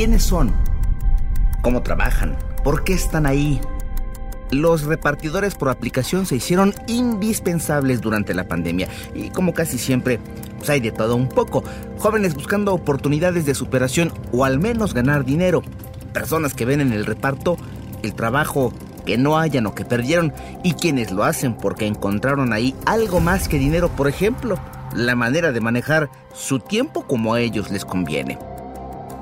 ¿Quiénes son? ¿Cómo trabajan? ¿Por qué están ahí? Los repartidores por aplicación se hicieron indispensables durante la pandemia y como casi siempre, pues hay de todo un poco. Jóvenes buscando oportunidades de superación o al menos ganar dinero. Personas que ven en el reparto el trabajo que no hayan o que perdieron y quienes lo hacen porque encontraron ahí algo más que dinero, por ejemplo, la manera de manejar su tiempo como a ellos les conviene.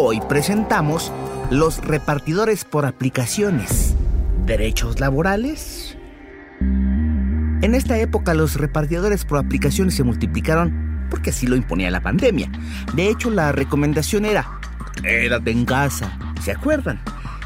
Hoy presentamos los repartidores por aplicaciones. ¿Derechos laborales? En esta época los repartidores por aplicaciones se multiplicaron porque así lo imponía la pandemia. De hecho, la recomendación era, quédate en casa. ¿Se acuerdan?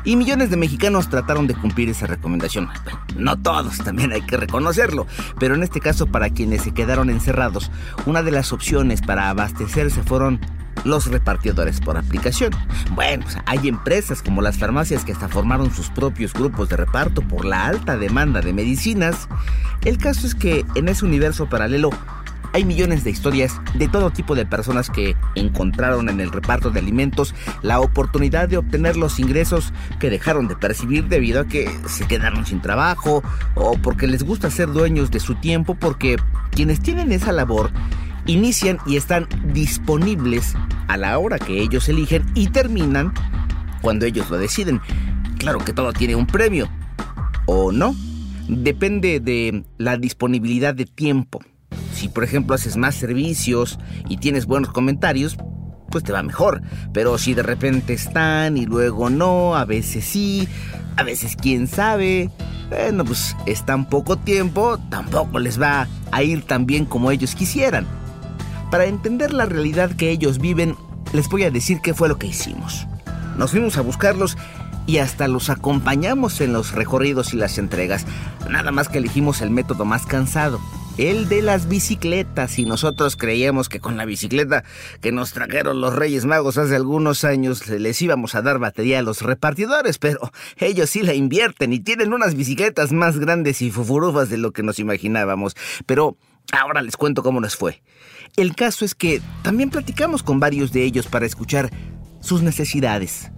Y millones de mexicanos trataron de cumplir esa recomendación. No todos, también hay que reconocerlo. Pero en este caso, para quienes se quedaron encerrados, una de las opciones para abastecerse fueron los repartidores por aplicación. Bueno, pues, hay empresas como las farmacias que hasta formaron sus propios grupos de reparto por la alta demanda de medicinas. El caso es que en ese universo paralelo hay millones de historias de todo tipo de personas que encontraron en el reparto de alimentos la oportunidad de obtener los ingresos que dejaron de percibir debido a que se quedaron sin trabajo o porque les gusta ser dueños de su tiempo porque quienes tienen esa labor inician y están disponibles a la hora que ellos eligen y terminan cuando ellos lo deciden. Claro que todo tiene un premio, ¿o no? Depende de la disponibilidad de tiempo. Si por ejemplo haces más servicios y tienes buenos comentarios, pues te va mejor. Pero si de repente están y luego no, a veces sí, a veces quién sabe, bueno, pues es tan poco tiempo, tampoco les va a ir tan bien como ellos quisieran. Para entender la realidad que ellos viven, les voy a decir qué fue lo que hicimos. Nos fuimos a buscarlos y hasta los acompañamos en los recorridos y las entregas. Nada más que elegimos el método más cansado, el de las bicicletas. Y nosotros creíamos que con la bicicleta que nos trajeron los Reyes Magos hace algunos años les íbamos a dar batería a los repartidores, pero ellos sí la invierten y tienen unas bicicletas más grandes y fufurufas de lo que nos imaginábamos. Pero ahora les cuento cómo nos fue. El caso es que también platicamos con varios de ellos para escuchar sus necesidades,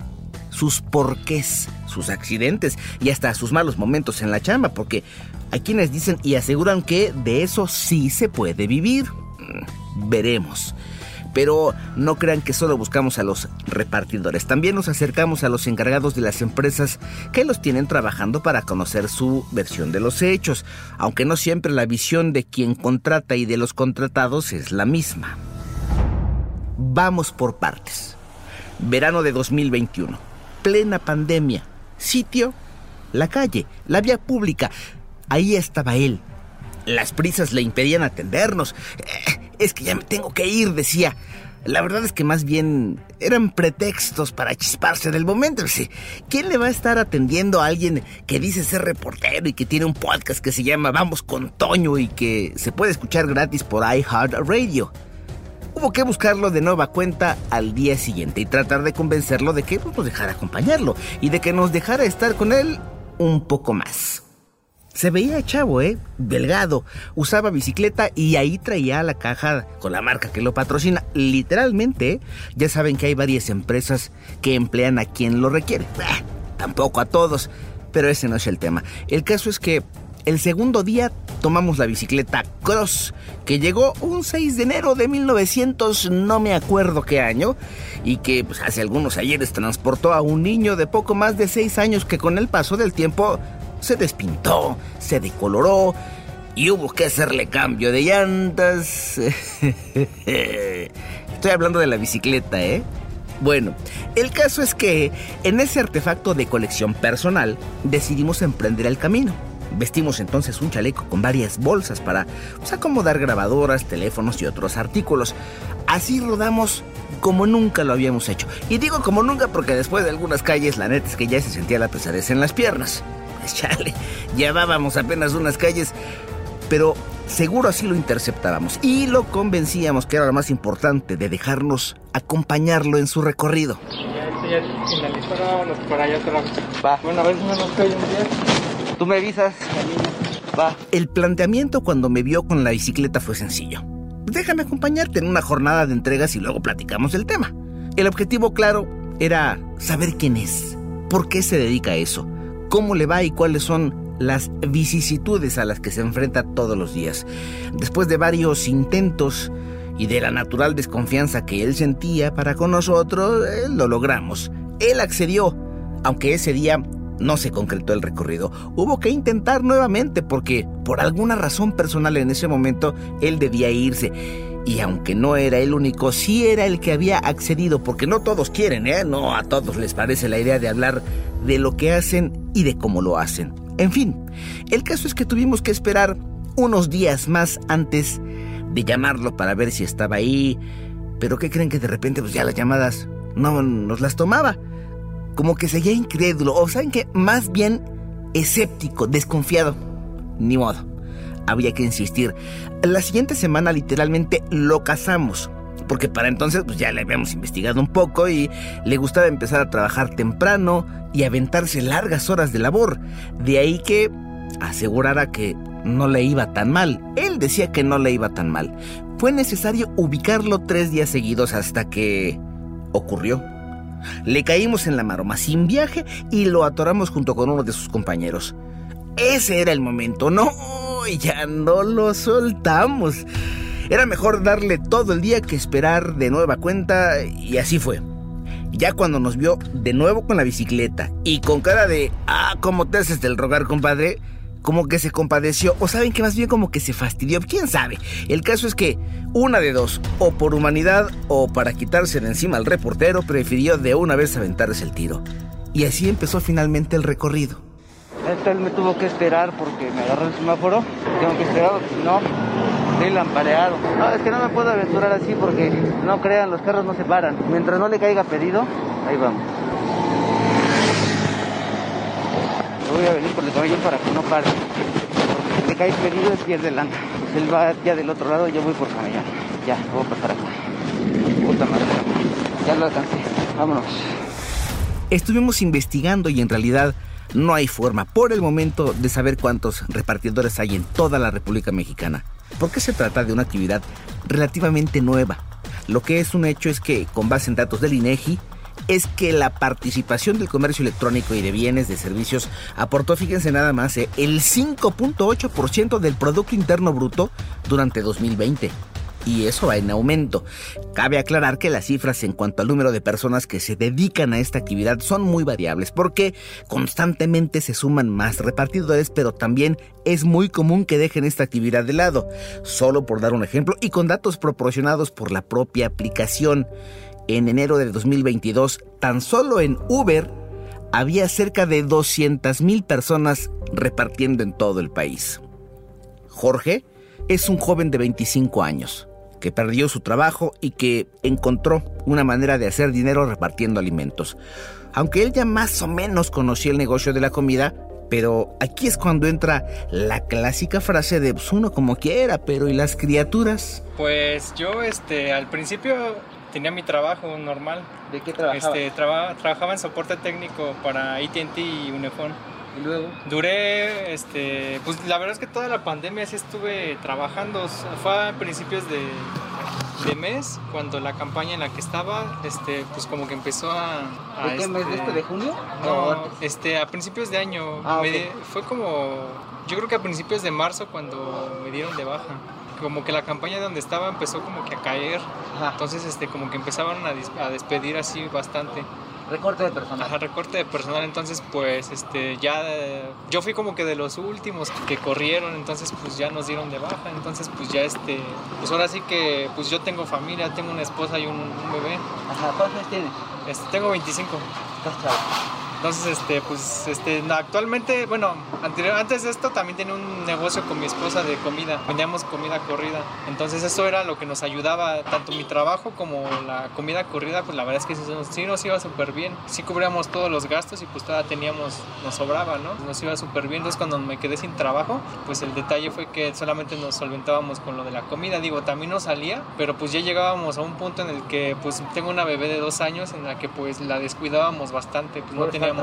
sus porqués, sus accidentes y hasta sus malos momentos en la chamba, porque hay quienes dicen y aseguran que de eso sí se puede vivir. Mm, veremos. Pero no crean que solo buscamos a los repartidores, también nos acercamos a los encargados de las empresas que los tienen trabajando para conocer su versión de los hechos, aunque no siempre la visión de quien contrata y de los contratados es la misma. Vamos por partes. Verano de 2021, plena pandemia, sitio, la calle, la vía pública. Ahí estaba él. Las prisas le impedían atendernos. Eh, es que ya me tengo que ir, decía. La verdad es que más bien eran pretextos para chisparse del momento. ¿Quién le va a estar atendiendo a alguien que dice ser reportero y que tiene un podcast que se llama Vamos con Toño y que se puede escuchar gratis por iHeartRadio? Hubo que buscarlo de nueva cuenta al día siguiente y tratar de convencerlo de que pues, nos dejara acompañarlo y de que nos dejara estar con él un poco más. Se veía chavo, ¿eh? Delgado. Usaba bicicleta y ahí traía la caja con la marca que lo patrocina. Literalmente, ya saben que hay varias empresas que emplean a quien lo requiere. tampoco a todos, pero ese no es el tema. El caso es que el segundo día tomamos la bicicleta Cross, que llegó un 6 de enero de 1900, no me acuerdo qué año, y que pues, hace algunos ayeres transportó a un niño de poco más de 6 años que con el paso del tiempo se despintó, se decoloró y hubo que hacerle cambio de llantas. Estoy hablando de la bicicleta, ¿eh? Bueno, el caso es que en ese artefacto de colección personal decidimos emprender el camino. Vestimos entonces un chaleco con varias bolsas para pues, acomodar grabadoras, teléfonos y otros artículos. Así rodamos como nunca lo habíamos hecho. Y digo como nunca porque después de algunas calles, la neta es que ya se sentía la pesadez en las piernas. Chale, llevábamos apenas unas calles, pero seguro así lo interceptábamos y lo convencíamos que era lo más importante de dejarnos acompañarlo en su recorrido. Ya, ya finalizó, para allá atrás. Va. Bueno, a ver si no nos cae un día. Tú me avisas. Va. El planteamiento cuando me vio con la bicicleta fue sencillo. Déjame acompañarte en una jornada de entregas y luego platicamos del tema. El objetivo claro era saber quién es, por qué se dedica a eso, cómo le va y cuáles son las vicisitudes a las que se enfrenta todos los días. Después de varios intentos y de la natural desconfianza que él sentía para con nosotros, eh, lo logramos. Él accedió, aunque ese día no se concretó el recorrido. Hubo que intentar nuevamente porque por alguna razón personal en ese momento él debía irse. Y aunque no era el único, sí era el que había accedido, porque no todos quieren, ¿eh? No a todos les parece la idea de hablar de lo que hacen y de cómo lo hacen. En fin, el caso es que tuvimos que esperar unos días más antes de llamarlo para ver si estaba ahí. Pero ¿qué creen que de repente pues ya las llamadas no nos las tomaba? Como que seguía incrédulo, o saben que más bien escéptico, desconfiado. Ni modo. Había que insistir. La siguiente semana literalmente lo casamos porque para entonces pues ya le habíamos investigado un poco y le gustaba empezar a trabajar temprano y aventarse largas horas de labor. De ahí que asegurara que no le iba tan mal. Él decía que no le iba tan mal. Fue necesario ubicarlo tres días seguidos hasta que ocurrió. Le caímos en la maroma sin viaje y lo atoramos junto con uno de sus compañeros. Ese era el momento, no, ya no lo soltamos. Era mejor darle todo el día que esperar de nueva cuenta y así fue. Ya cuando nos vio de nuevo con la bicicleta y con cara de, ah, ¿cómo te haces del rogar, compadre? Como que se compadeció, o saben que más bien como que se fastidió, quién sabe. El caso es que una de dos, o por humanidad o para quitarse de encima al reportero, prefirió de una vez aventarse el tiro. Y así empezó finalmente el recorrido. Él me tuvo que esperar porque me agarró el semáforo. Tengo que esperar, si no, estoy lampareado. No, es que no me puedo aventurar así porque no crean, los carros no se paran. Mientras no le caiga pedido, ahí vamos. voy a venir por el cabello para que no pare. Porque si le cae pedido, pierde el lana. Él va ya del otro lado yo voy por camellón. Ya, voy a pasar acá. Puta madre. Ya lo alcancé. Vámonos. Estuvimos investigando y en realidad no hay forma por el momento de saber cuántos repartidores hay en toda la República Mexicana, porque se trata de una actividad relativamente nueva. Lo que es un hecho es que, con base en datos del INEGI, es que la participación del comercio electrónico y de bienes de servicios aportó, fíjense nada más, eh, el 5.8% del Producto Interno Bruto durante 2020 y eso va en aumento. Cabe aclarar que las cifras en cuanto al número de personas que se dedican a esta actividad son muy variables porque constantemente se suman más repartidores, pero también es muy común que dejen esta actividad de lado. Solo por dar un ejemplo y con datos proporcionados por la propia aplicación. En enero de 2022, tan solo en Uber había cerca de 200.000 personas repartiendo en todo el país. Jorge es un joven de 25 años que perdió su trabajo y que encontró una manera de hacer dinero repartiendo alimentos. Aunque él ya más o menos conocía el negocio de la comida, pero aquí es cuando entra la clásica frase de pues, uno como quiera, pero ¿y las criaturas? Pues yo este al principio tenía mi trabajo normal. ¿De qué trabajaba? Este, trabajaba en soporte técnico para AT&T y Unifón. ¿Y luego? Duré, este, pues la verdad es que toda la pandemia sí estuve trabajando. Fue a principios de, de mes, cuando la campaña en la que estaba, este, pues como que empezó a... a ¿De qué mes? ¿De este de junio? No, este, a principios de año. Ah, fue como, yo creo que a principios de marzo cuando me dieron de baja como que la campaña donde estaba empezó como que a caer. Entonces, este, como que empezaban a, a despedir así bastante. Recorte de personal. Ajá, recorte de personal. Entonces, pues, este, ya yo fui como que de los últimos que corrieron, entonces, pues, ya nos dieron de baja. Entonces, pues, ya, este, pues, ahora sí que, pues, yo tengo familia, tengo una esposa y un, bebé. Ajá, ¿cuántos años tienes? Este, tengo 25. Estás chavo. Entonces, este, pues, este, actualmente, bueno, anterior, antes de esto también tenía un negocio con mi esposa de comida. Vendíamos comida corrida. Entonces, eso era lo que nos ayudaba, tanto mi trabajo como la comida corrida, pues la verdad es que sí nos iba súper bien. Sí cubríamos todos los gastos y pues todavía teníamos, nos sobraba, ¿no? Nos iba súper bien. Entonces, cuando me quedé sin trabajo, pues el detalle fue que solamente nos solventábamos con lo de la comida. Digo, también nos salía, pero pues ya llegábamos a un punto en el que, pues, tengo una bebé de dos años en la que pues la descuidábamos bastante. Pues, no teníamos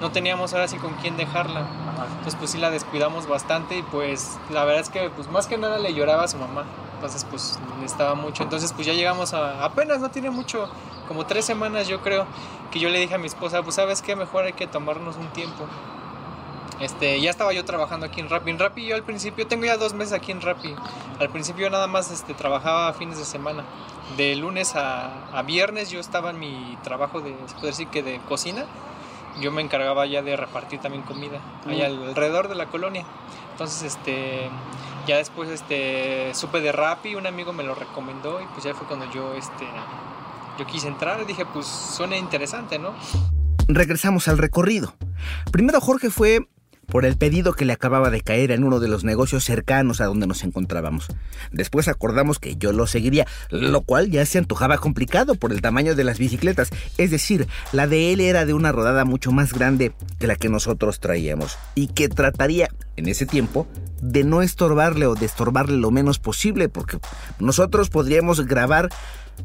no teníamos ahora sí con quién dejarla. Entonces pues sí la descuidamos bastante y pues la verdad es que pues más que nada le lloraba a su mamá. Entonces pues le estaba mucho. Entonces pues ya llegamos a apenas no tiene mucho, como tres semanas yo creo, que yo le dije a mi esposa, pues sabes qué, mejor hay que tomarnos un tiempo. Este, ya estaba yo trabajando aquí en Rappi. En Rappi yo al principio, tengo ya dos meses aquí en Rappi. Al principio nada más este, trabajaba fines de semana. De lunes a, a viernes yo estaba en mi trabajo de, se puede decir que de cocina yo me encargaba ya de repartir también comida allá alrededor de la colonia. Entonces, este, ya después, este, supe de Rappi, un amigo me lo recomendó y pues ya fue cuando yo, este, yo quise entrar y dije, pues suena interesante, ¿no? Regresamos al recorrido. Primero Jorge fue por el pedido que le acababa de caer en uno de los negocios cercanos a donde nos encontrábamos. Después acordamos que yo lo seguiría, lo cual ya se antojaba complicado por el tamaño de las bicicletas, es decir, la de él era de una rodada mucho más grande que la que nosotros traíamos y que trataría, en ese tiempo, de no estorbarle o de estorbarle lo menos posible, porque nosotros podríamos grabar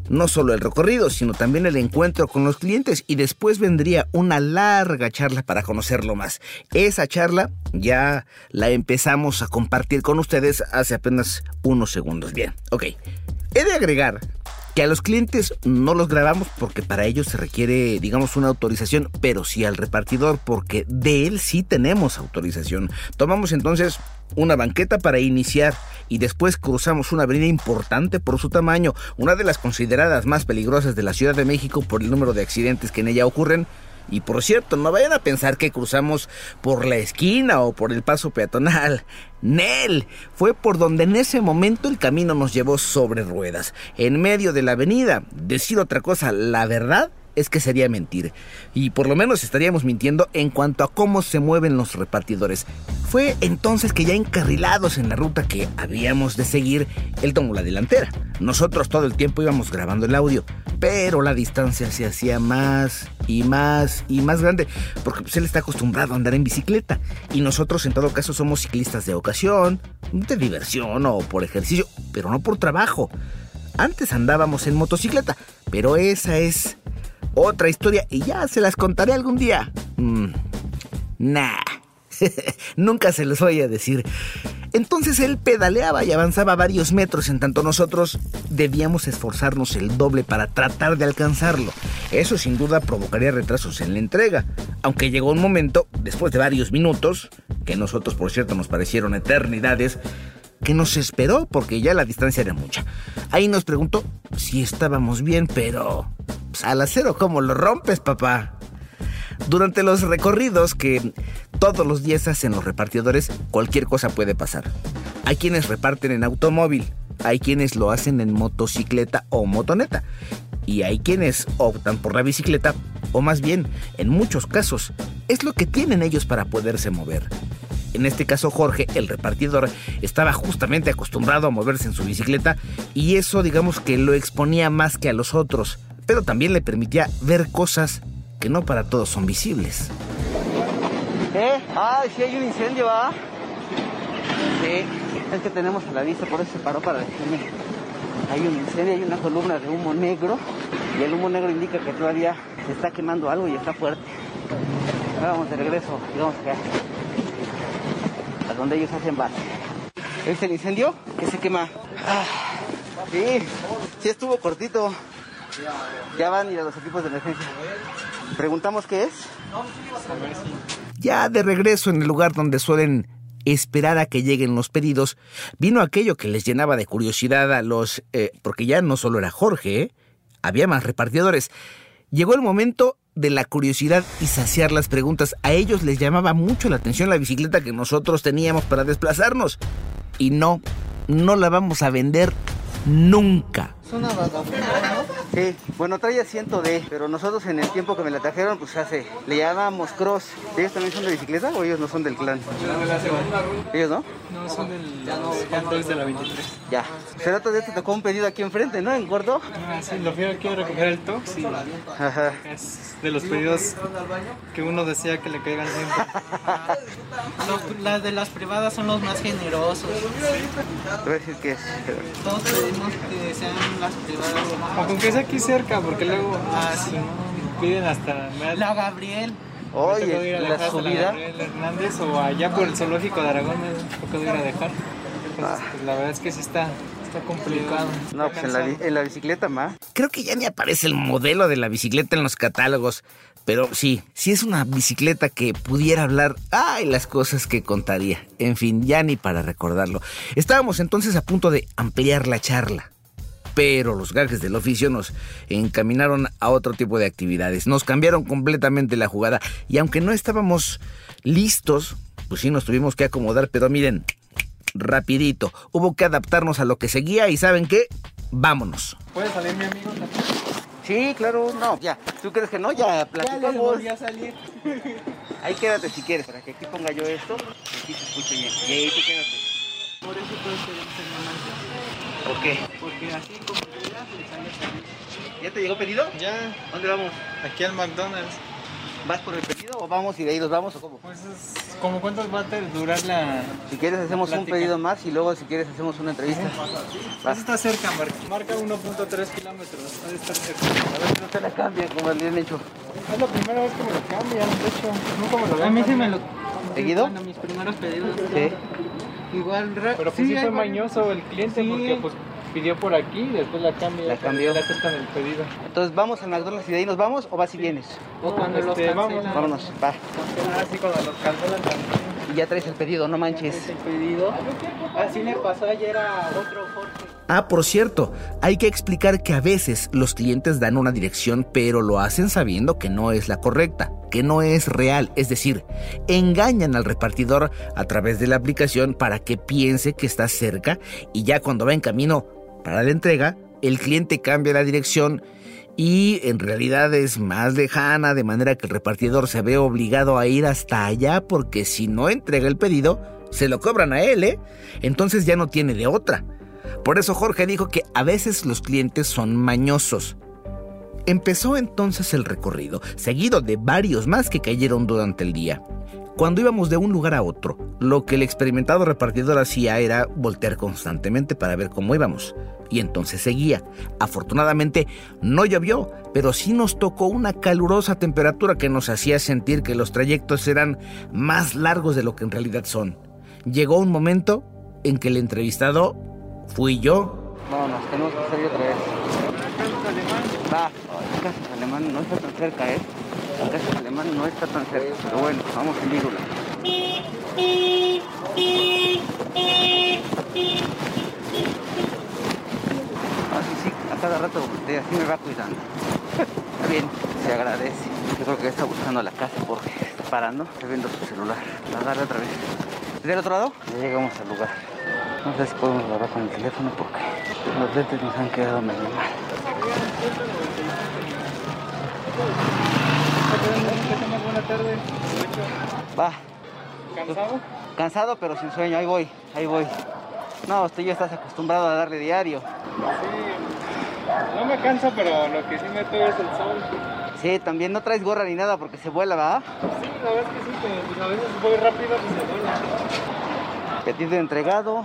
no solo el recorrido, sino también el encuentro con los clientes y después vendría una larga charla para conocerlo más. Esa charla ya la empezamos a compartir con ustedes hace apenas unos segundos. Bien, ok. He de agregar que a los clientes no los grabamos porque para ellos se requiere, digamos, una autorización, pero sí al repartidor porque de él sí tenemos autorización. Tomamos entonces una banqueta para iniciar y después cruzamos una avenida importante por su tamaño, una de las consideradas más peligrosas de la Ciudad de México por el número de accidentes que en ella ocurren. Y por cierto, no vayan a pensar que cruzamos por la esquina o por el paso peatonal. Nel, fue por donde en ese momento el camino nos llevó sobre ruedas, en medio de la avenida. Decir otra cosa, la verdad, es que sería mentir. Y por lo menos estaríamos mintiendo en cuanto a cómo se mueven los repartidores. Fue entonces que ya encarrilados en la ruta que habíamos de seguir, él tomó la delantera. Nosotros todo el tiempo íbamos grabando el audio, pero la distancia se hacía más y más y más grande, porque pues, él está acostumbrado a andar en bicicleta. Y nosotros en todo caso somos ciclistas de ocasión, de diversión o por ejercicio, pero no por trabajo. Antes andábamos en motocicleta, pero esa es otra historia y ya se las contaré algún día. Mm, nah, nunca se los voy a decir. Entonces él pedaleaba y avanzaba varios metros en tanto nosotros debíamos esforzarnos el doble para tratar de alcanzarlo. Eso sin duda provocaría retrasos en la entrega, aunque llegó un momento, después de varios minutos, que nosotros por cierto nos parecieron eternidades, que nos esperó porque ya la distancia era mucha. Ahí nos preguntó si estábamos bien, pero pues, al acero, ¿cómo lo rompes, papá? Durante los recorridos que todos los días hacen los repartidores, cualquier cosa puede pasar. Hay quienes reparten en automóvil, hay quienes lo hacen en motocicleta o motoneta, y hay quienes optan por la bicicleta, o más bien, en muchos casos, es lo que tienen ellos para poderse mover. En este caso Jorge, el repartidor, estaba justamente acostumbrado a moverse en su bicicleta y eso digamos que lo exponía más que a los otros, pero también le permitía ver cosas que no para todos son visibles. ¿Eh? Ah, sí hay un incendio, ¿va? Sí, es que tenemos a la vista, por eso se paró para decirme. Hay un incendio, hay una columna de humo negro y el humo negro indica que todavía se está quemando algo y está fuerte. Ahora vamos de regreso y vamos acá donde ellos hacen base. ¿Es el incendio? Que se quema. Ah, sí, sí estuvo cortito. Ya van y a los equipos de emergencia. Preguntamos qué es. Ya de regreso en el lugar donde suelen esperar a que lleguen los pedidos, vino aquello que les llenaba de curiosidad a los... Eh, porque ya no solo era Jorge, ¿eh? había más repartidores. Llegó el momento de la curiosidad y saciar las preguntas. A ellos les llamaba mucho la atención la bicicleta que nosotros teníamos para desplazarnos. Y no, no la vamos a vender nunca. Es una vagabunda, ¿no? Sí, bueno, trae asiento D, pero nosotros en el tiempo que me la trajeron, pues hace, le llamábamos cross. ¿Ellos también son de bicicleta o ellos no son del clan? ¿Ellos no? No, son del, ya no, de la 23. Ya. Cerrato de te tocó un pedido aquí enfrente, ¿no? En Gordo. Ah, sí, lo fui aquí a recoger el Tox y Ajá. es de los pedidos que uno decía que le caigan siempre. las de las privadas son los más generosos. Te voy a decir que es. Todos pedimos que sean las privadas. O con que sea aquí cerca, porque luego ah, sí, piden hasta... La Gabriel. Oye, la subida. La Hernández o allá por el zoológico de Aragón me tocó ir a dejar. Entonces, ah. pues, la verdad es que sí está, está complicado. No, pues en la, en la, bicicleta más. Creo que ya ni aparece el modelo de la bicicleta en los catálogos. Pero sí, sí es una bicicleta que pudiera hablar. ¡Ay! Las cosas que contaría. En fin, ya ni para recordarlo. Estábamos entonces a punto de ampliar la charla pero los gajes del oficio nos encaminaron a otro tipo de actividades. Nos cambiaron completamente la jugada y aunque no estábamos listos, pues sí nos tuvimos que acomodar, pero miren, rapidito, hubo que adaptarnos a lo que seguía y ¿saben qué? Vámonos. ¿Puede salir mi amigo Sí, claro, no, ya. ¿Tú crees que no? Ya platicamos. Ya a salir. Ahí quédate si quieres, para que aquí ponga yo esto. Aquí se escuche bien. Y ahí tú quédate. Por eso puedes ser ¿Por qué? Porque así como que ya le sale ¿Ya te llegó pedido? Ya. ¿Dónde vamos? Aquí al McDonald's. ¿Vas por el pedido o vamos y de ahí nos vamos o cómo? Pues es como cuánto va a durar la. Si quieres hacemos un pedido más y luego si quieres hacemos una entrevista. Vas. Está cerca, marca 1.3 kilómetros. A estar cerca. A ver si no te la cambian como le han hecho. Es la primera vez que me lo cambian, de hecho. Nunca me lo A mí sí me lo. ¿Seguido? Bueno, mis primeros pedidos. Sí. Igual, Pero pues sí, fue mañoso el cliente porque pues pidió por aquí y después la cambia. La cambió. La aceptan el pedido. Entonces, ¿vamos a McDonald's y de ahí nos vamos o vas y vienes? O cuando este, los cancelan. Vámonos, va. Así cuando los cancelan también. Y ya traes el pedido, no manches. El pedido. Así le pasó ayer a otro Jorge. Ah, por cierto, hay que explicar que a veces los clientes dan una dirección, pero lo hacen sabiendo que no es la correcta, que no es real, es decir, engañan al repartidor a través de la aplicación para que piense que está cerca y ya cuando va en camino para la entrega, el cliente cambia la dirección y en realidad es más lejana, de manera que el repartidor se ve obligado a ir hasta allá porque si no entrega el pedido, se lo cobran a él, ¿eh? Entonces ya no tiene de otra. Por eso Jorge dijo que a veces los clientes son mañosos. Empezó entonces el recorrido, seguido de varios más que cayeron durante el día. Cuando íbamos de un lugar a otro, lo que el experimentado repartidor hacía era voltear constantemente para ver cómo íbamos. Y entonces seguía. Afortunadamente no llovió, pero sí nos tocó una calurosa temperatura que nos hacía sentir que los trayectos eran más largos de lo que en realidad son. Llegó un momento en que el entrevistado fui yo. Vámonos, tenemos que salir otra vez. No está tan cerca, ¿eh? La casa alemán no está tan cerca, pero bueno, vamos en vírula. Así sí, a cada rato de así me va cuidando. Está bien, se agradece. Yo creo que está buscando la casa porque está parando, está viendo su celular. La darle otra vez. ¿Del otro lado? Ya llegamos al lugar. No sé si podemos hablar con el teléfono porque los lentes nos han quedado medio mal. Va. ¿Cansado? Cansado, pero sin sueño. Ahí voy, ahí voy. No, usted ya estás acostumbrado a darle diario. Sí. No me cansa, pero lo que sí me pega es el sol. Sí, también no traes gorra ni nada porque se vuela, ¿va? Sí, la verdad es que sí, pero pues a veces voy rápido y se vuela. Pedido entregado,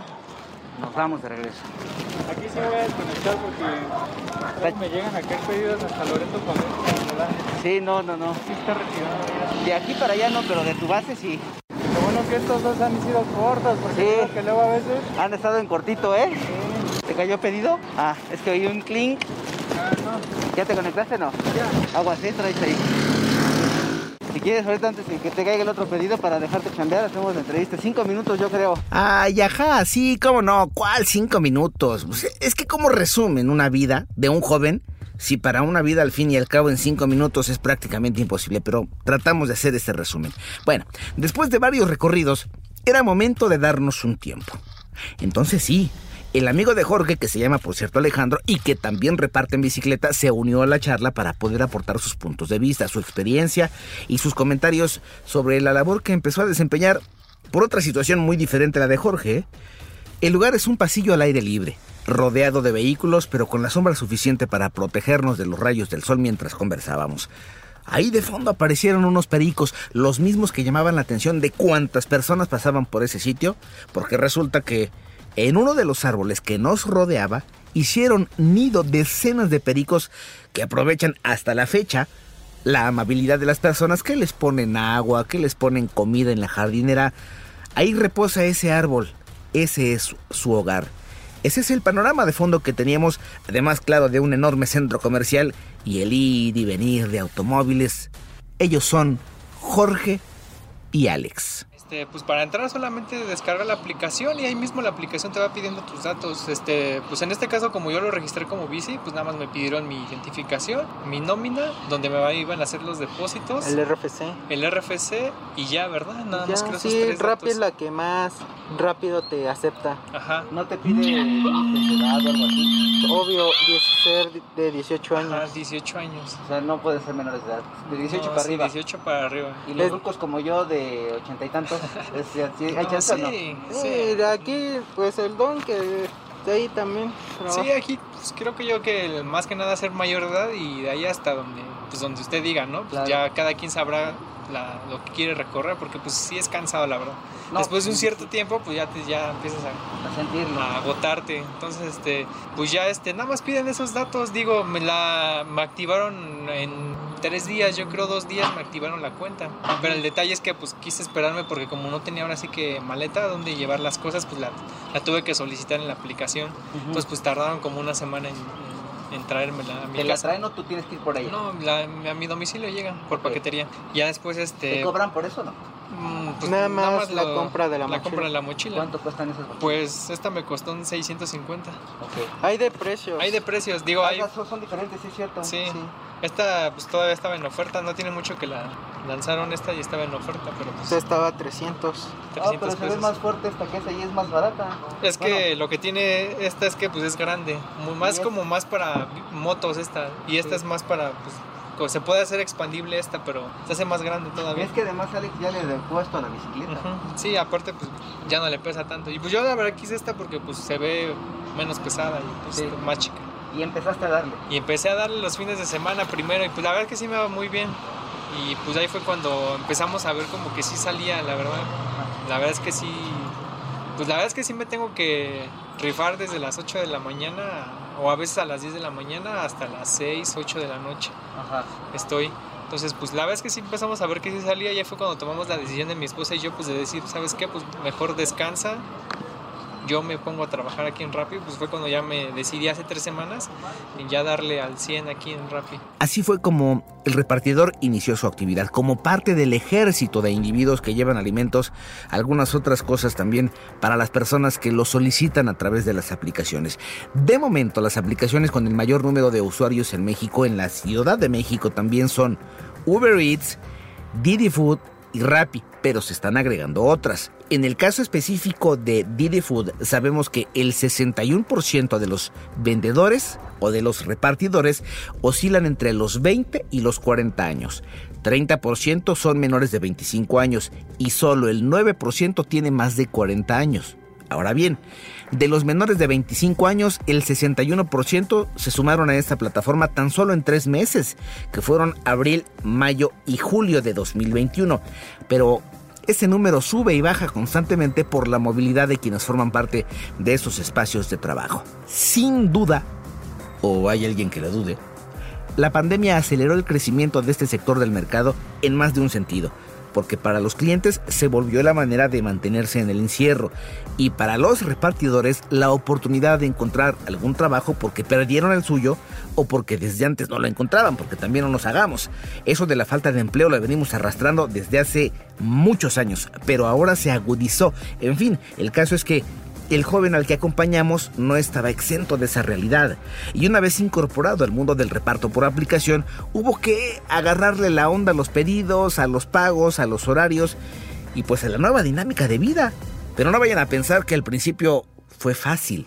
nos vamos de regreso. Sí me voy a desconectar porque me llegan a caer pedidos hasta Loreto Pamela. Sí, no, no, no. Sí está retirado. De aquí para allá no, pero de tu base sí. Lo bueno que estos dos han sido cortos, porque sí. que luego a veces... Han estado en cortito, ¿eh? Sí. ¿Te cayó pedido? Ah, es que oí un clink. Ah, no. ¿Ya te conectaste no? Ya. Agua así, traes ahí. Si quieres, ahorita antes de que te caiga el otro pedido para dejarte cambiar, hacemos la entrevista. Cinco minutos, yo creo. Ay, ajá, sí, cómo no. ¿Cuál cinco minutos? Pues, es que, ¿cómo resumen una vida de un joven? Si para una vida al fin y al cabo en cinco minutos es prácticamente imposible, pero tratamos de hacer este resumen. Bueno, después de varios recorridos, era momento de darnos un tiempo. Entonces sí, El amigo de Jorge, que se llama por cierto Alejandro y que también reparte en bicicleta, se unió a la charla para poder aportar sus puntos de vista, su experiencia y sus comentarios sobre la labor que empezó a desempeñar por otra situación muy diferente a la de Jorge. El lugar es un pasillo al aire libre, rodeado de vehículos, pero con la sombra suficiente para protegernos de los rayos del sol mientras conversábamos. Ahí de fondo aparecieron unos pericos, los mismos que llamaban la atención de cuántas personas pasaban por ese sitio, porque resulta que en uno de los árboles que nos rodeaba hicieron nido decenas de pericos que aprovechan hasta la fecha la amabilidad de las personas que les ponen agua, que les ponen comida en la jardinera. Ahí reposa ese árbol, ese es su hogar. Ese es el panorama de fondo que teníamos, además claro de un enorme centro comercial y el ir y venir de automóviles. Ellos son Jorge y Alex. Este, pues para entrar solamente descarga la aplicación y ahí mismo la aplicación te va pidiendo tus datos. Este, pues en este caso como yo lo registré como bici, pues nada más me pidieron mi identificación, mi nómina, donde me iban a hacer los depósitos, El RFC. el RFC y ya, ¿verdad? Nada más Ya, esos sí, Rappi es la que más rápido te acepta. Ajá. No te pide edad o algo así. Obvio, ser de 18 años. Ajá, 18 años. O sea, no puede ser menores de edad. De 18 No, para sí, arriba. 18 para arriba. Y los rucos como yo de ochenta y tantos, es, sí, ¿hay No, chance o no? sí, de aquí, pues el don que de ahí también. trabaja. Sí, aquí pues, creo que yo que el- más que nada ser mayor de edad y de ahí hasta donde pues donde usted diga, ¿no? Pues Claro. ya cada quien sabrá la- lo que quiere recorrer porque pues sí es cansado la verdad. No, Después de un cierto tiempo pues ya te, ya empiezas a, A sentirlo. a agotarte. Entonces este pues ya este nada más piden esos datos, digo, me la me activaron en tres días, yo creo dos días me activaron la cuenta. Pero el detalle es que pues quise esperarme porque como no tenía ahora sí que maleta donde llevar las cosas, pues la, la tuve que solicitar en la aplicación. Entonces pues tardaron como una semana en, en- en traérmela a mi ¿Te la traen o tú tienes que ir por ella? No, la- a mi domicilio llegan por paquetería. Ya después este ¿Te cobran por eso o no? mm, pues, Nada más la compra de la mochila. compra de la mochila. ¿Cuánto cuestan esas mochilas? Pues esta me costó un 650. Ok. Hay de precios. Hay de precios, digo, Ah, hay son, son diferentes, sí es cierto. Sí. Sí. Esta pues todavía estaba en oferta, no tiene mucho que la lanzaron esta y estaba en oferta, pero pues Esta estaba a 300. Ah, 300 pero se ve más fuerte esta que esa y es más barata. Es que Bueno, lo que tiene esta es que pues es grande, más como más para motos esta y esta es más para pues se puede hacer expandible esta, pero se hace más grande y todavía. es que además Alex ya le he puesto a la bicicleta. Sí, aparte pues ya no le pesa tanto. Y pues yo la verdad quise esta porque pues se ve menos pesada y pues Sí. más chica. Y empezaste a darle. Y empecé a darle los fines de semana primero y pues la verdad que sí me va muy bien. Y pues ahí fue cuando empezamos a ver como que sí salía, la verdad. La verdad es que sí, pues la verdad es que sí me tengo que rifar desde las 8 de la mañana o a veces a las 10 de la mañana hasta las 6, 8 de la noche Ajá. estoy. Entonces, pues la verdad es que sí empezamos a ver que sí salía. Ya fue cuando tomamos la decisión de mi esposa y yo, pues de decir, ¿sabes qué? Pues mejor descansa. Yo me pongo a trabajar aquí en Rappi. Pues fue cuando ya me decidí hace tres semanas en ya darle al 100 aquí en Rappi. Así fue como el repartidor inició su actividad, como parte del ejército de individuos que llevan alimentos, algunas otras cosas también para las personas que lo solicitan a través de las aplicaciones. De momento, las aplicaciones con el mayor número de usuarios en México, en la Ciudad de México, también son Uber Eats, Didi Food y pero se están agregando otras. En el caso específico de Didi Food, sabemos que el 61% de los vendedores o de los repartidores oscilan entre los 20 y los 40 años. 30% son menores de 25 años y solo el 9% tiene más de 40 años. Ahora bien, de los menores de 25 años, el 61% se sumaron a esta plataforma tan solo en tres meses, que fueron abril, mayo y julio de 2021. Pero ese número sube y baja constantemente por la movilidad de quienes forman parte de esos espacios de trabajo. Sin duda, o hay alguien que lo dude, la pandemia aceleró el crecimiento de este sector del mercado en más de un sentido, porque para los clientes se volvió la manera de mantenerse en el encierro y para los repartidores la oportunidad de encontrar algún trabajo porque perdieron el suyo o porque desde antes no lo encontraban, porque también no nos hagamos. Eso de la falta de empleo lo venimos arrastrando desde hace muchos años, pero ahora se agudizó. En fin, el caso es que el joven al que acompañamos no estaba exento de esa realidad, y una vez incorporado al mundo del reparto por aplicación, hubo que agarrarle la onda a los pedidos, a los pagos, a los horarios y pues a la nueva dinámica de vida. Pero no vayan a pensar que al principio fue fácil,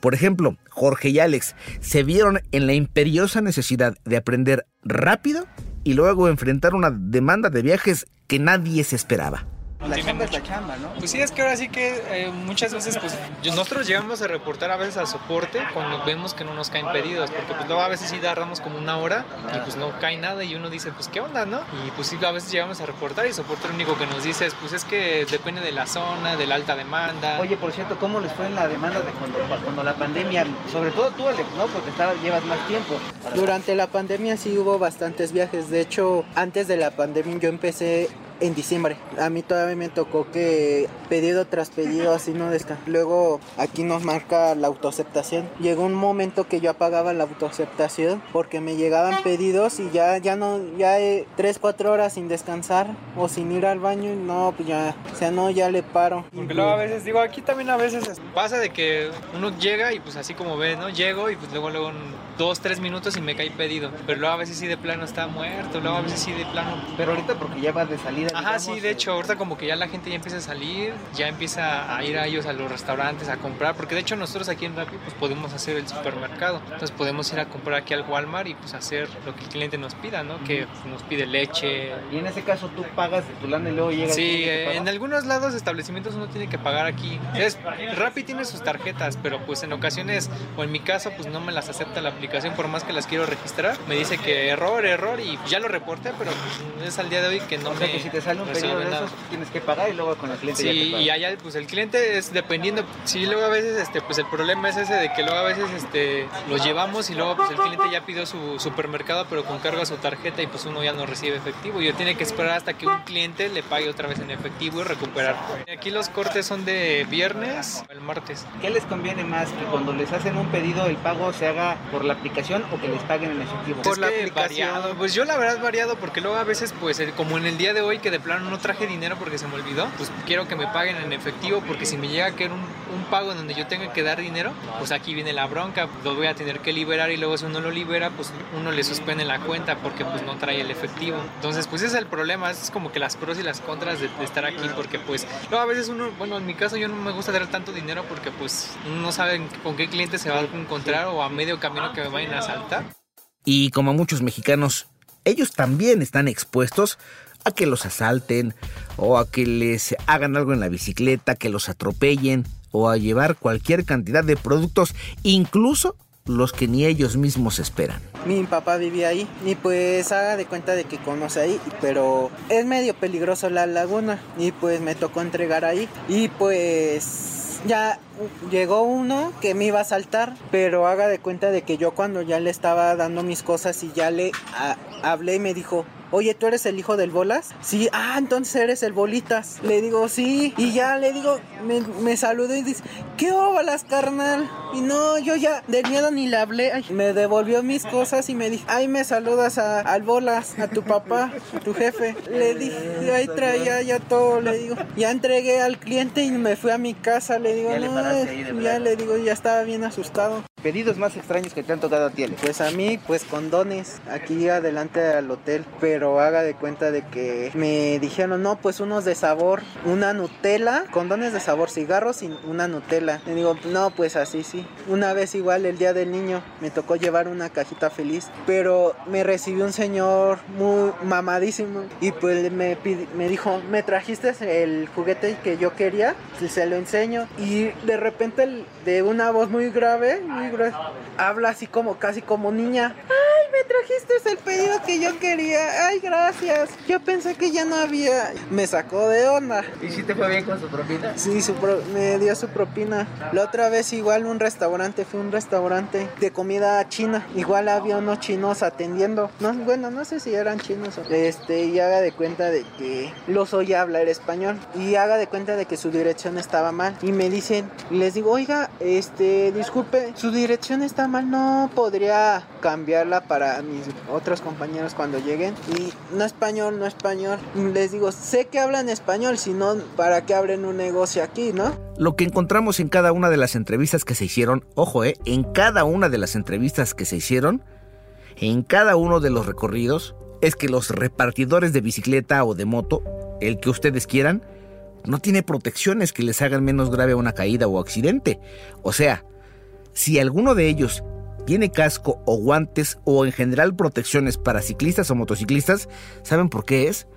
Por ejemplo, Jorge y Alex se vieron en la imperiosa necesidad de aprender rápido y luego enfrentar una demanda de viajes que nadie se esperaba. La chamba es la chamba, ¿no? Pues sí, es que ahora sí que eh, muchas veces, pues nosotros llegamos a reportar a veces al soporte cuando vemos que no nos caen pedidos, porque pues luego a veces sí tardamos como una hora y pues no cae nada y uno dice, pues qué onda, ¿no? Y pues sí, a veces llegamos a reportar y el soporte lo único que nos dice es, pues es que depende de la zona, de la alta demanda. Oye, por cierto, ¿cómo les fue en la demanda de cuando, cuando la pandemia, sobre todo tú, Alex, ¿no? Porque estaba, llevas más tiempo. Durante la pandemia sí hubo bastantes viajes. De hecho, antes de la pandemia yo empecé en diciembre. A mí todavía me tocó que pedido tras pedido así no descansa. Luego aquí nos marca la autoaceptación. Llegó un momento que yo apagaba la autoaceptación porque me llegaban pedidos y ya ya no ya eh, tres cuatro horas sin descansar o sin ir al baño. No, pues ya, o sea, no ya le paro. Porque luego a veces, digo, aquí también a veces pasa de que uno llega y pues así como ve, ¿no? Llego y pues luego, luego dos, tres minutos y me cae pedido. Pero luego a veces sí de plano está muerto, luego a veces sí de plano Pero ahorita porque ya vas de salida. Ajá, digamos, sí, de eh, hecho, ahorita como que ya la gente ya empieza a salir, ya empieza a ir a ellos a los restaurantes a comprar, porque de hecho nosotros aquí en Rappi pues podemos hacer el supermercado, entonces podemos ir a comprar aquí al Walmart y pues hacer lo que el cliente nos pida, ¿no? Que pues, nos pide leche. Y en ese caso tú pagas de tu lana y luego llega Sí, eh, en algunos lados establecimientos uno tiene que pagar aquí. Es, Rappi tiene sus tarjetas, pero pues en ocasiones, o en mi caso, pues no me las acepta la aplicación por más que las quiero registrar. Me dice que error, error y ya lo reporté, pero pues, es al día de hoy que no O sea me que si te sale un pedido resuelve de nada. esos, tienes que pagar y luego con el cliente ya te Sí, paga. y allá pues el cliente es dependiendo, sí, luego a veces este pues el problema es ese de que luego a veces este los llevamos y luego pues el cliente ya pidió su supermercado pero con cargo a su tarjeta y pues uno ya no recibe efectivo y tiene que esperar hasta que un cliente le pague otra vez en efectivo y recuperar. Aquí los cortes son de viernes o el martes. ¿Qué les conviene más? ¿Que cuando les hacen un pedido el pago se haga por la aplicación o que les paguen en efectivo? Por la variado. Pues yo la verdad variado porque luego a veces pues como en el día de hoy que de plano no traje dinero porque se me olvidó, pues quiero que me paguen en efectivo porque si me llega a caer un, un pago en donde yo tenga que dar dinero, pues aquí viene la bronca, lo voy a tener que liberar y luego si uno lo libera, pues uno le suspende la cuenta porque pues no trae el efectivo. Entonces pues ese es el problema, es como que las pros y las contras de, de estar aquí porque pues luego a veces uno, bueno en mi caso yo no me gusta dar tanto dinero porque pues uno no sabe con qué cliente se va a encontrar o a medio camino que me vayan a asaltar. Y como muchos mexicanos, ellos también están expuestos a que los asalten o a que les hagan algo en la bicicleta, que los atropellen o a llevar cualquier cantidad de productos, incluso los que ni ellos mismos esperan. Mi papá vivía ahí y pues haga de cuenta de que conoce ahí, pero es medio peligroso la laguna y pues me tocó entregar ahí y pues ya llegó uno que me iba a saltar, pero haga de cuenta de que yo cuando ya le estaba dando mis cosas y ya le hablé y me dijo, Oye, ¿tú eres el hijo del Bolas? Sí, ah, entonces eres el Bolitas. Le digo, sí. Y ya le digo, me, me saludó y dice, ¿qué bolas, carnal? Y no, yo ya del miedo ni le hablé. Ay, me devolvió mis cosas y me dijo, ay, me saludas a- al Bolas, a tu papá, a tu jefe. Le dije, ahí traía ya todo, le digo. Ya entregué al cliente y me fui a mi casa. Le digo, no, ahí de ya plano". le digo, ya estaba bien asustado. Pedidos más extraños que te han tocado a ti. Pues a mí, pues condones, aquí adelante al hotel, pero haga de cuenta de que me dijeron, no, pues unos de sabor, una Nutella, condones de sabor, cigarros y una Nutella. Le digo, no, pues así sí. Una vez igual el día del niño me tocó llevar una cajita feliz, pero me recibió un señor muy mamadísimo y pues me, me dijo, ¿me trajiste el juguete que yo quería? Y se lo enseño y de repente de una voz muy grave, muy habla así como casi como niña. Ay, me trajiste el pedido que yo quería. Ay, gracias. Yo pensé que ya no había. Me sacó de onda. ¿Y si te fue bien con su propina? Sí, su pro- me dio su propina. La otra vez igual un restaurante, fue un restaurante de comida china. Igual había unos chinos atendiendo. No, bueno, no sé si eran chinos o... Este, y haga de cuenta de que los oye hablar español. Y haga de cuenta de que su dirección estaba mal. Y me dicen, les digo, oiga, este, disculpe, su dirección está mal, no podría cambiarla para mis otros compañeros cuando lleguen. Y no español, no español. Les digo, sé que hablan español, si no, ¿para qué abren un negocio aquí, no? Lo que encontramos en cada una de las entrevistas que se hicieron, ojo, eh, en cada una de las entrevistas que se hicieron, en cada uno de los recorridos, es que los repartidores de bicicleta o de moto, el que ustedes quieran, no tiene protecciones que les hagan menos grave una caída o accidente. O sea, si alguno de ellos tiene casco o guantes o en general protecciones para ciclistas o motociclistas, ¿saben por qué es?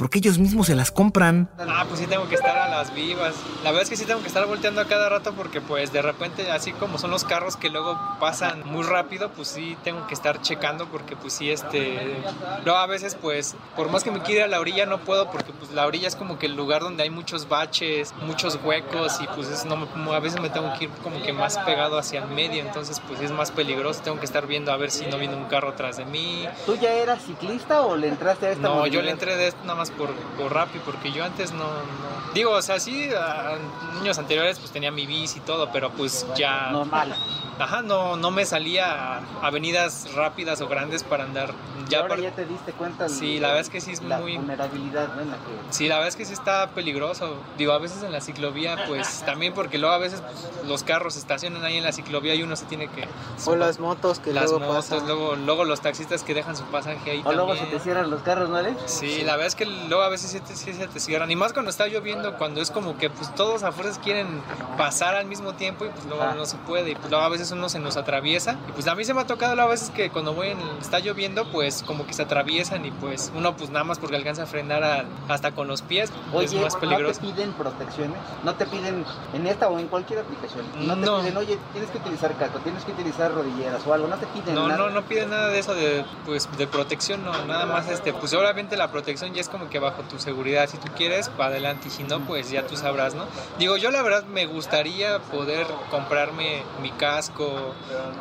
Porque ellos mismos se las compran. Ah, pues sí tengo que estar a las vivas. La verdad es que sí tengo que estar volteando a cada rato porque pues de repente, así como son los carros que luego pasan muy rápido, pues sí tengo que estar checando porque pues sí, este... Luego a veces pues, por más que me quiera a la orilla no puedo porque pues la orilla es como que el lugar donde hay muchos baches, muchos huecos y pues es, no me- a veces me tengo que ir como que más pegado hacia el medio, entonces pues es más peligroso, tengo que estar viendo a ver si no viene un carro atrás de mí. ¿Tú ya eras ciclista o le entraste a esta No, yo movilidad? le entré de esto nada más por, por porque yo antes no, no- Digo, o sea, sí, a años anteriores pues tenía mi bici y todo, pero pues ya... Normal. Ajá, no, no me salía a avenidas rápidas o grandes para andar. Y Ya ahora ya te diste cuenta Sí, la verdad es que sí es la muy- vulnerabilidad ¿no? en la que... Sí, la verdad es que sí está peligroso. Digo, a veces en la ciclovía, pues también porque luego a veces pues, los carros se estacionan ahí en la ciclovía y uno se tiene que... O las motos que las luego motos, pasan. luego, luego los taxistas que dejan su pasaje ahí O luego se también. te cierran los carros, ¿no, Alex? Sí, la verdad es que luego a veces sí, sí se te cierran. Y más cuando está lloviendo, cuando es como que pues todos a fuerzas quieren pasar al mismo tiempo y pues luego Ah. no se puede. Y pues luego a veces uno se nos atraviesa. Y pues a mí se me ha tocado a veces que cuando voy en está lloviendo, pues como que se atraviesan y pues uno pues nada más porque alcanza a frenar a- hasta con los pies. Oye, es más ¿no peligroso. te piden protecciones? ¿No te piden en esta o en cualquier aplicación? ¿No te No. piden, oye, tienes que utilizar casco, tienes que utilizar rodilleras o algo? ¿No te piden No, nada? no, no pide nada de eso de, pues, de protección, no, nada más este, pues obviamente la protección ya es como que bajo tu seguridad, si tú quieres, para adelante, y si no, pues ya tú sabrás, ¿no? Digo, yo la verdad me gustaría poder comprarme mi casco,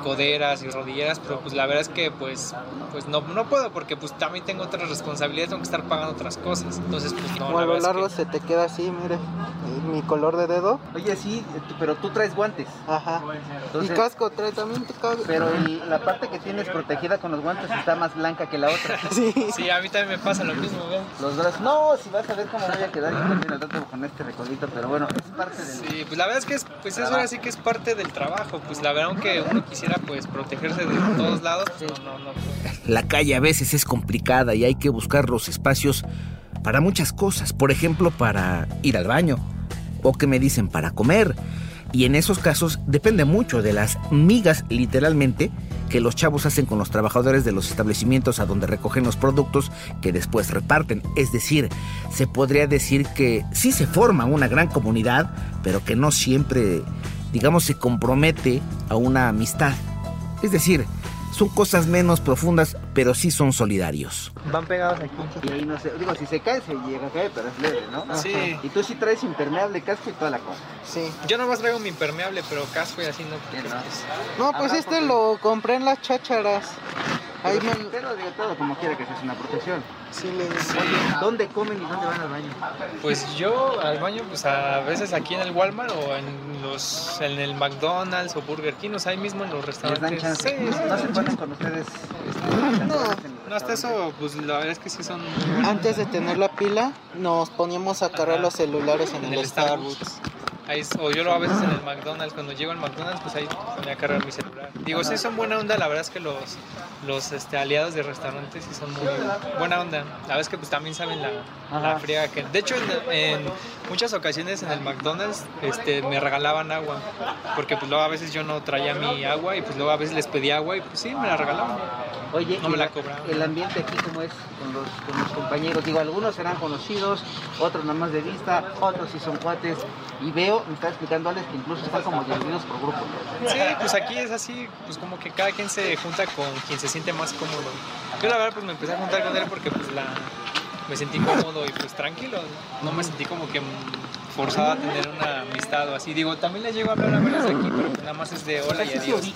coderas y rodilleras, pero pues la verdad es que pues, pues no, no puedo porque pues también tengo otras responsabilidades, tengo que estar pagando otras cosas, entonces pues no, la a lo verdad es largo que- se te queda así, mire. eh, Mi color de dedo. Oye, sí, tú- pero tú traes guantes. Ajá. Entonces- y casco trae también te cago. Pero el- la parte que tienes protegida con los guantes está más blanca que la otra. Sí. Sí, a mí también me pasa lo mismo, ¿ves? Los brazos. No, si vas a ver cómo voy a quedar yo también al rato con este recorrido, pero bueno, es parte del. Sí, pues la verdad es que es, pues eso ahora sí que es parte del trabajo. Pues la verdad, aunque uno quisiera pues protegerse de todos lados, pues no, no, no. La calle a veces es complicada y hay que buscar los espacios para muchas cosas. Por ejemplo, para ir al baño o que me dicen para comer. Y en esos casos depende mucho de las migas, literalmente, que los chavos hacen con los trabajadores de los establecimientos a donde recogen los productos que después reparten. Es decir, se podría decir que sí se forma una gran comunidad, pero que no siempre, digamos, se compromete a una amistad. Es decir, son cosas menos profundas, pero sí son solidarios. Van pegados aquí. Y ahí no sé, digo, si se cae, se llega a caer, pero es leve, ¿no? Sí. Y tú sí traes impermeable, casco y toda la cosa. Sí. Yo nomás traigo mi impermeable, pero casco y así no. ¿no? pues, No, pues este porque- lo compré en las chácharas. Ahí Pero, me... pero digo todo como quiera que sea es una protección. Sí, le... ¿dónde comen y dónde van al baño? pues yo al baño, pues a veces aquí en el Walmart o en los en el McDonald's o Burger King, o sea, ahí mismo en los Les dan restaurantes. chance. Sí, sí, no se ponen con ustedes. Este, No. No, hasta eso, pues la verdad es que sí son Antes de tener la pila, nos poníamos a cargar Ajá. los celulares en, en el, el Starbucks. Ahí o yo lo a veces en el McDonald's, cuando llego al McDonald's, pues ahí ponía a cargar mi celular. Digo, sí son buena onda, la verdad es que los, los este, aliados de restaurantes sí son muy buena onda. La verdad es que pues también saben la, la friega que... De hecho, en, en muchas ocasiones en el McDonald's este, me regalaban agua, porque pues luego a veces yo no traía mi agua y pues luego a veces les pedía agua y pues sí, me la regalaban. Oye, No ¿y me la cobraron. el ambiente aquí cómo es con los, con los compañeros? Digo, algunos serán conocidos, otros nada más de vista, otros sí son cuates. Y veo, me está explicando Alex, que incluso están como divididos por grupos. Sí, pues aquí es así, pues como que cada quien se junta con quien se siente más cómodo. Yo la verdad pues me empecé a juntar con él porque pues la me sentí cómodo y pues tranquilo, no me sentí como que forzado a tener una amistad o así. Digo, también les llego a hablar a de aquí, pero pues nada más es de hola y Así se adiós.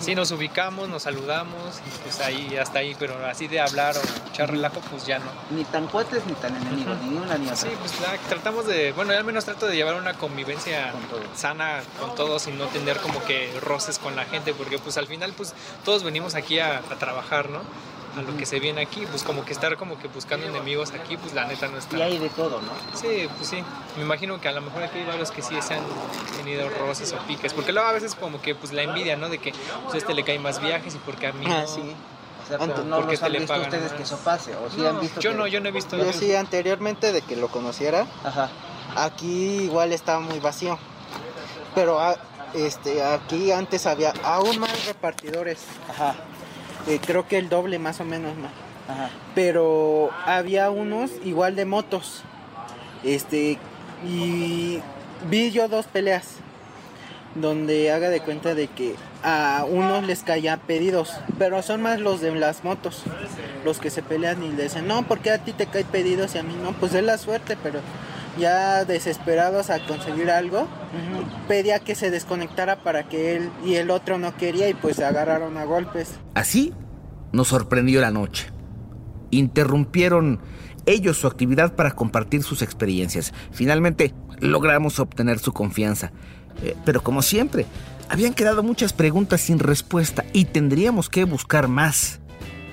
Sí, nos ubicamos, nos saludamos y pues ahí hasta ahí, pero así de hablar o echar relajo pues ya no. Ni tan cuates ni tan enemigos, ni una ni otra. Sí, pues la- tratamos de, bueno, al menos trato de llevar una convivencia Con sana con todos y no tener como que roces con la gente, porque pues al final pues todos venimos aquí a, a trabajar, ¿no? A lo que se viene aquí, pues como que estar como que buscando enemigos aquí, pues la neta no está. Y hay de todo, ¿no? Sí, pues sí. Me imagino que a lo mejor aquí hay varios que sí se han tenido roces o piques, porque luego a veces como que pues la envidia, ¿no? De que pues a este le caen más viajes y porque a mí Ah, no. sí. O sea, Ante- pero no ¿por qué los han visto ustedes que eso pase, o sí No, han visto yo que- no, yo no he visto. Yo sí, anteriormente de que lo conociera, Ajá. aquí igual estaba muy vacío. Pero a- este, aquí antes había aún más repartidores. Ajá. Eh, creo que el doble más o menos más. Ajá. Pero había unos igual de motos. Este, y vi yo dos peleas donde haga de cuenta de que a unos les caían pedidos, pero son más los de las motos, los que se pelean y le dicen, no, porque a ti te caen pedidos y a mí no? Pues es la suerte, pero ya desesperados a conseguir algo, pedía que se desconectara para que él y el otro no quería y pues se agarraron a golpes. Así nos sorprendió la noche. Interrumpieron ellos su actividad para compartir sus experiencias. Finalmente logramos obtener su confianza. Eh, pero como siempre, habían quedado muchas preguntas sin respuesta y tendríamos que buscar más.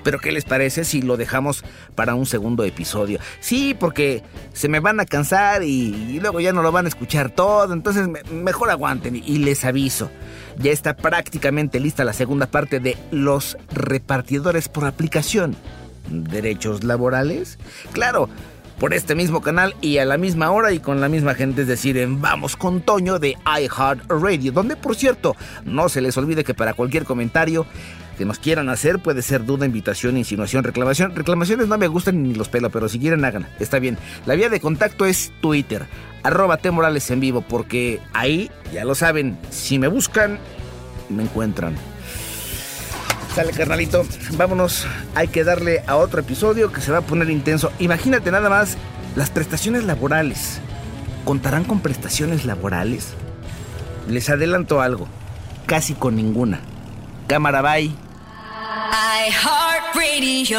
Pero ¿qué les parece si lo dejamos para un segundo episodio? Sí, porque se me van a cansar y, luego ya no lo van a escuchar todo, entonces mejor aguanten y les aviso. Ya está prácticamente lista la segunda parte de los repartidores por aplicación. ¿Derechos laborales? Claro, por este mismo canal y a la misma hora y con la misma gente, es decir, Vamos con Toño de iHeartRadio, donde por cierto, no se les olvide que para cualquier comentario que nos quieran hacer, puede ser duda, invitación, insinuación, reclamación. Reclamaciones no me gustan ni los pelos, pero si quieren hagan, está bien. La vía de contacto es Twitter, arroba T en vivo, porque ahí, ya lo saben, si me buscan, me encuentran. Sale, carnalito. Vámonos. Hay que darle a otro episodio que se va a poner intenso. Imagínate nada más las prestaciones laborales. ¿Contarán con prestaciones laborales? Les adelanto algo. Casi con ninguna. Cámara, bye. iHeartRadio.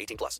18 plus.